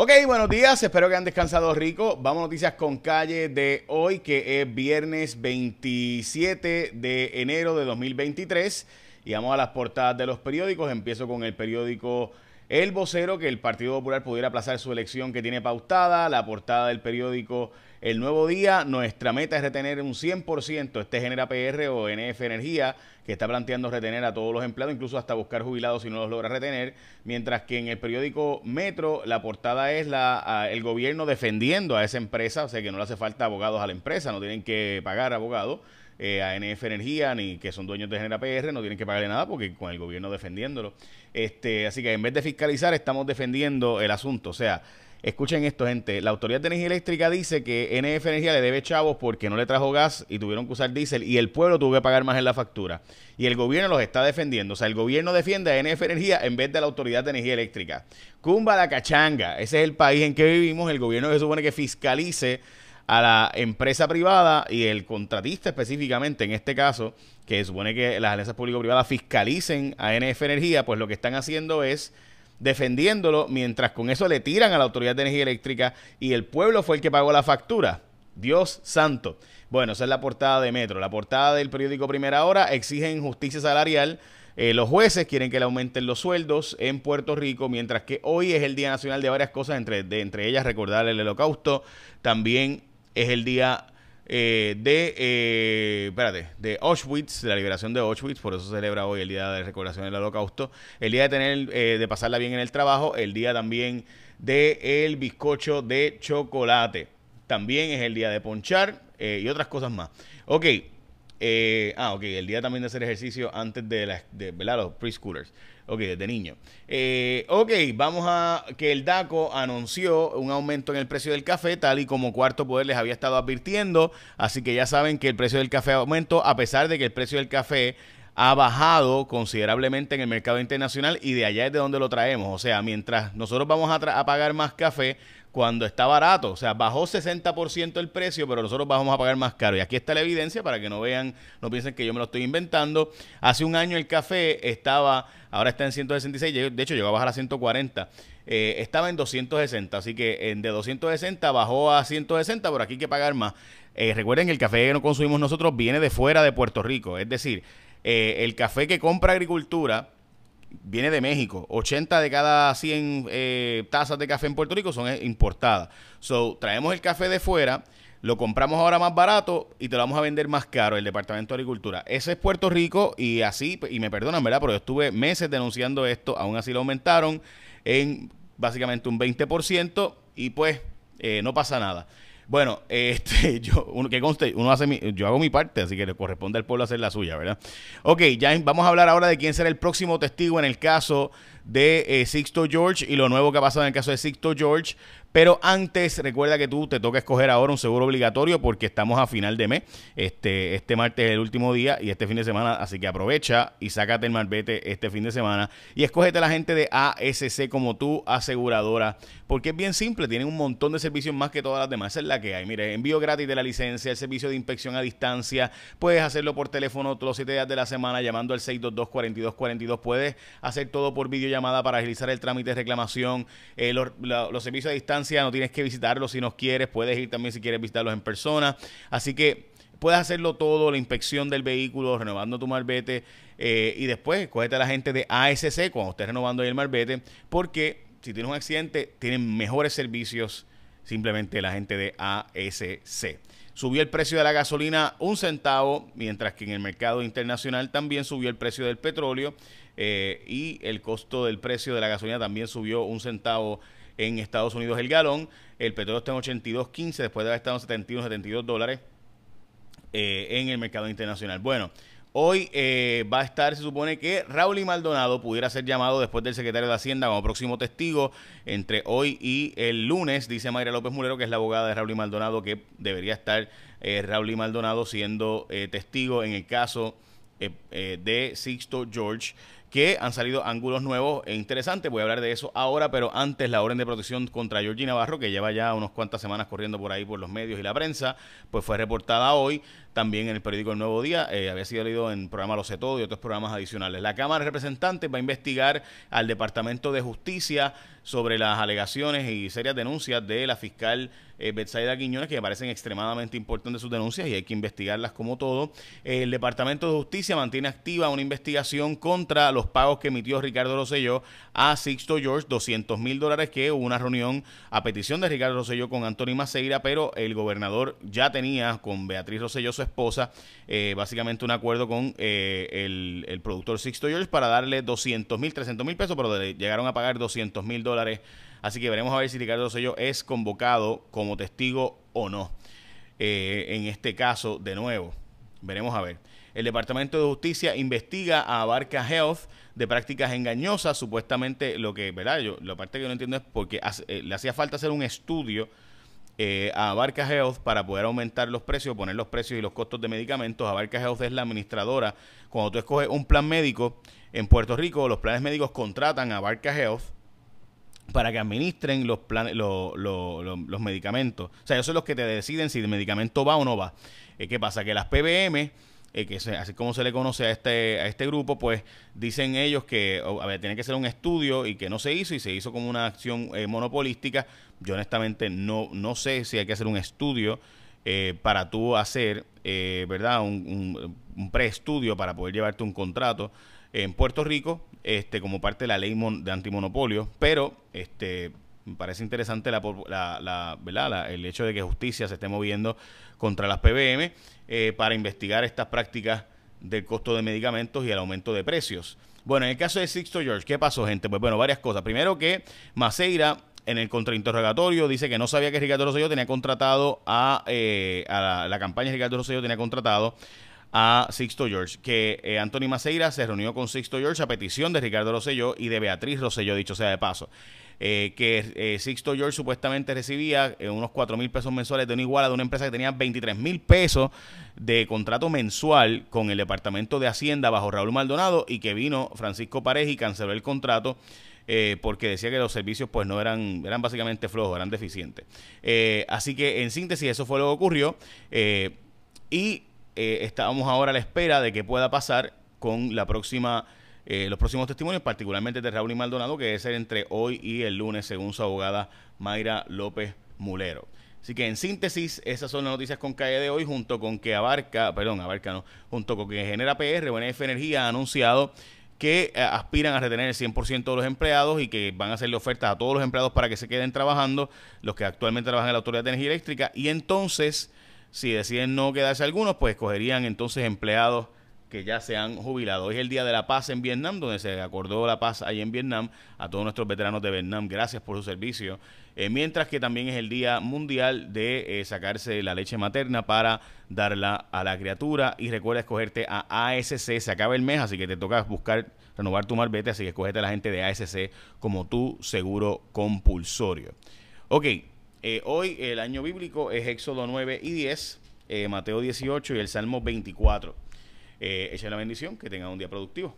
Ok, buenos días, espero que han descansado rico. Vamos a noticias con calle de hoy, que es viernes 27 de enero de 2023. Y vamos a las portadas de los periódicos. Empiezo con el periódico El Vocero, que el Partido Popular pudiera aplazar su elección que tiene pautada. La portada del periódico El Nuevo Día, nuestra meta es retener un 100%. Este genera PR o NF Energía que está planteando retener a todos los empleados, incluso hasta buscar jubilados si no los logra retener, mientras que en el periódico Metro la portada es la, el gobierno defendiendo a esa empresa, o sea que no le hace falta abogados a la empresa, no tienen que pagar abogados. Eh, a NF Energía ni que son dueños de Genera PR, no tienen que pagarle nada porque con el gobierno defendiéndolo. Este, así que en vez de fiscalizar, estamos defendiendo el asunto. O sea, Escuchen esto, gente. La Autoridad de Energía Eléctrica dice que NF Energía le debe chavos porque no le trajo gas y tuvieron que usar diésel y el pueblo tuvo que pagar más en la factura. Y el gobierno los está defendiendo. O sea, el gobierno defiende a NF Energía en vez de la Autoridad de Energía Eléctrica. Cumba la cachanga. Ese es el país en que vivimos. El gobierno se supone que fiscalice a la empresa privada y el contratista específicamente, en este caso, que supone que las alianzas público-privadas fiscalicen a NF Energía, pues lo que están haciendo es defendiéndolo, mientras con eso le tiran a la Autoridad de Energía Eléctrica y el pueblo fue el que pagó la factura. Dios santo. Bueno, esa es la portada de Metro. La portada del periódico Primera Hora exigen justicia salarial. Eh, los jueces quieren que le aumenten los sueldos en Puerto Rico, mientras que hoy es el Día Nacional de varias cosas, entre, de, entre ellas recordar el holocausto. También es el Día eh, de, eh, de Auschwitz, de la liberación de Auschwitz, por eso se celebra hoy el Día de Recordación del Holocausto, el día de tener, eh, de pasarla bien en el trabajo, el día también de el bizcocho de chocolate, también es el día de ponchar y otras cosas más. Ok, ah, ok, el día también de hacer ejercicio antes de, la, de ¿verdad? los preschoolers. Ok, desde niño. Eh, ok, vamos a que el DACO anunció un aumento en el precio del café, tal y como Cuarto Poder les había estado advirtiendo. Así que ya saben que el precio del café aumentó, a pesar de que el precio del café ha bajado considerablemente en el mercado internacional y de allá es de donde lo traemos. O sea, mientras nosotros vamos a, pagar más café, cuando está barato. O sea, bajó 60% el precio, pero nosotros vamos a pagar más caro. Y aquí está la evidencia para que no vean, no piensen que yo me lo estoy inventando. Hace un año el café estaba, ahora está en 166, de hecho llegó a bajar a 140. Eh, estaba en 260, así que de 260 bajó a 160, pero aquí hay que pagar más. Eh, recuerden que el café que no consumimos nosotros viene de fuera de Puerto Rico, es decir, eh, el café que compra agricultura viene de México. 80 de cada 100 eh, tazas de café en Puerto Rico son eh, importadas. So, traemos el café de fuera, lo compramos ahora más barato y te lo vamos a vender más caro el Departamento de Agricultura. Ese es Puerto Rico y así, y me perdonan, ¿verdad? Pero yo estuve meses denunciando esto, aún así lo aumentaron en básicamente un 20% y pues no pasa nada. Bueno, este, yo, uno, que conste, uno hace mi, yo hago mi parte, así que le corresponde al pueblo hacer la suya, ¿verdad? Ok, ya vamos a hablar ahora de quién será el próximo testigo en el caso de eh, Sixto George y lo nuevo que ha pasado en el caso de Sixto George. Pero antes, recuerda que tú te toca escoger ahora un seguro obligatorio porque estamos a final de mes. Este, este martes es el último día y este fin de semana, así que aprovecha y sácate el marbete este fin de semana y escógete la gente de ASC como tu aseguradora porque es bien simple, tienen un montón de servicios más que todas las demás. Esa es la que hay. Mire, envío gratis de la licencia, el servicio de inspección a distancia, puedes hacerlo por teléfono todos los 7 días de la semana llamando al 622-4242, puedes hacer todo por videollamada para agilizar el trámite de reclamación, eh, los, servicios a distancia no tienes que visitarlos si no quieres, puedes ir también si quieres visitarlos en persona. Así que puedes hacerlo todo, la inspección del vehículo, renovando tu marbete eh, y después cógete a la gente de ASC cuando estés renovando el marbete, porque si tienes un accidente, tienen mejores servicios simplemente la gente de ASC. Subió el precio de la gasolina un centavo, mientras que en el mercado internacional también subió el precio del petróleo eh, y el costo del precio de la gasolina también subió un centavo en Estados Unidos el galón. El petróleo está en 82.15 después de haber estado en 71, 72 dólares eh, en el mercado internacional. Bueno, hoy eh, va a estar, se supone que Raúl y Maldonado pudiera ser llamado después del secretario de Hacienda como próximo testigo entre hoy y el lunes, dice Mayra López Mulero, que es la abogada de Raúl y Maldonado, que debería estar eh, Raúl y Maldonado siendo testigo en el caso de Sixto George que han salido ángulos nuevos e interesantes. Voy a hablar de eso ahora, pero antes la orden de protección contra Georgie Navarro, que lleva ya unas cuantas semanas corriendo por ahí por los medios y la prensa, pues fue reportada hoy también en el periódico El Nuevo Día, eh, había sido leído en programa Lo sé todo y otros programas adicionales. La Cámara de Representantes va a investigar al Departamento de Justicia sobre las alegaciones y serias denuncias de la fiscal eh, Betsaida Quiñones, que me parecen extremadamente importantes sus denuncias y hay que investigarlas como todo. el Departamento de Justicia mantiene activa una investigación contra los pagos que emitió Ricardo Rosselló a Sixto George, 200 mil dólares, que hubo una reunión a petición de Ricardo Rosselló con Anthony Maceira, pero el gobernador ya tenía con Beatriz Rosselló, su esposa, eh, básicamente un acuerdo con eh, el, productor Sixto George para darle 200 mil, 300 mil pesos, pero llegaron a pagar 200 mil dólares Así que veremos a ver si Ricardo Rosselló es convocado como testigo o no. Eh, en este caso, de nuevo, veremos a ver. El Departamento de Justicia investiga a Barca Health de prácticas engañosas. Supuestamente, lo que, ¿verdad? Yo, la parte que no entiendo es porque eh, le hacía falta hacer un estudio eh, a Barca Health para poder aumentar los precios, poner los precios y los costos de medicamentos. Barca Health es la administradora. Cuando tú escoges un plan médico en Puerto Rico, los planes médicos contratan a Barca Health para que administren los, planes, los, medicamentos. O sea, ellos son los que te deciden si el medicamento va o no va. Eh, ¿Qué pasa? Que las PBM, eh, que así como se le conoce a este, a este grupo, pues dicen ellos que tiene que ser un estudio y que no se hizo y se hizo como una acción eh, monopolística. Yo honestamente no, no sé si hay que hacer un estudio para tú hacer, ¿verdad? Un, un, preestudio para poder llevarte un contrato en Puerto Rico este, como parte de la ley de antimonopolio, pero este, me parece interesante el hecho de que justicia se esté moviendo contra las PBM eh, para investigar estas prácticas del costo de medicamentos y el aumento de precios. Bueno, en el caso de Sixto George, ¿qué pasó, gente? Pues bueno, varias cosas. Primero que Maceira en el contrainterrogatorio dice que no sabía que Ricardo Rosselló tenía contratado a, eh, a la, la, campaña de Ricardo Rosselló tenía contratado a Sixto George, que eh, Anthony Maceira se reunió con Sixto George a petición de Ricardo Rosselló y de Beatriz Rosselló, dicho sea de paso. Eh, que eh, Sixto George supuestamente recibía unos 4 mil pesos mensuales de una iguala de una empresa que tenía 23 mil pesos de contrato mensual con el Departamento de Hacienda bajo Raúl Maldonado y que vino Francisco Pareja y canceló el contrato porque decía que los servicios pues no eran, eran básicamente flojos, eran deficientes. así que en síntesis eso fue lo que ocurrió y eh, estábamos ahora a la espera de qué pueda pasar con la próxima, eh, los próximos testimonios, particularmente de Raúl y Maldonado, que debe ser entre hoy y el lunes, según su abogada Mayra López Mulero. Así que en síntesis, esas son las noticias con calle de hoy, junto con que abarca, perdón, abarca no, junto con que genera PR, BNF Energía ha anunciado que eh, aspiran a retener el 100% de los empleados y que van a hacerle ofertas a todos los empleados para que se queden trabajando, los que actualmente trabajan en la Autoridad de Energía Eléctrica, y entonces si deciden no quedarse algunos, pues escogerían entonces empleados que ya se han jubilado. Hoy es el Día de la Paz en Vietnam, donde se acordó la paz ahí en Vietnam a todos nuestros veteranos de Vietnam. Gracias por su servicio. Eh, mientras que también es el Día Mundial de eh, sacarse la leche materna para darla a la criatura. Y recuerda escogerte a ASC. Se acaba el mes, así que te toca buscar renovar tu marbete, así que escogete a la gente de ASC como tu seguro compulsorio. Ok, eh, hoy el año bíblico es Éxodo 9 y 10, eh, Mateo 18 y el Salmo 24. Eh, echa la bendición, que tengan un día productivo.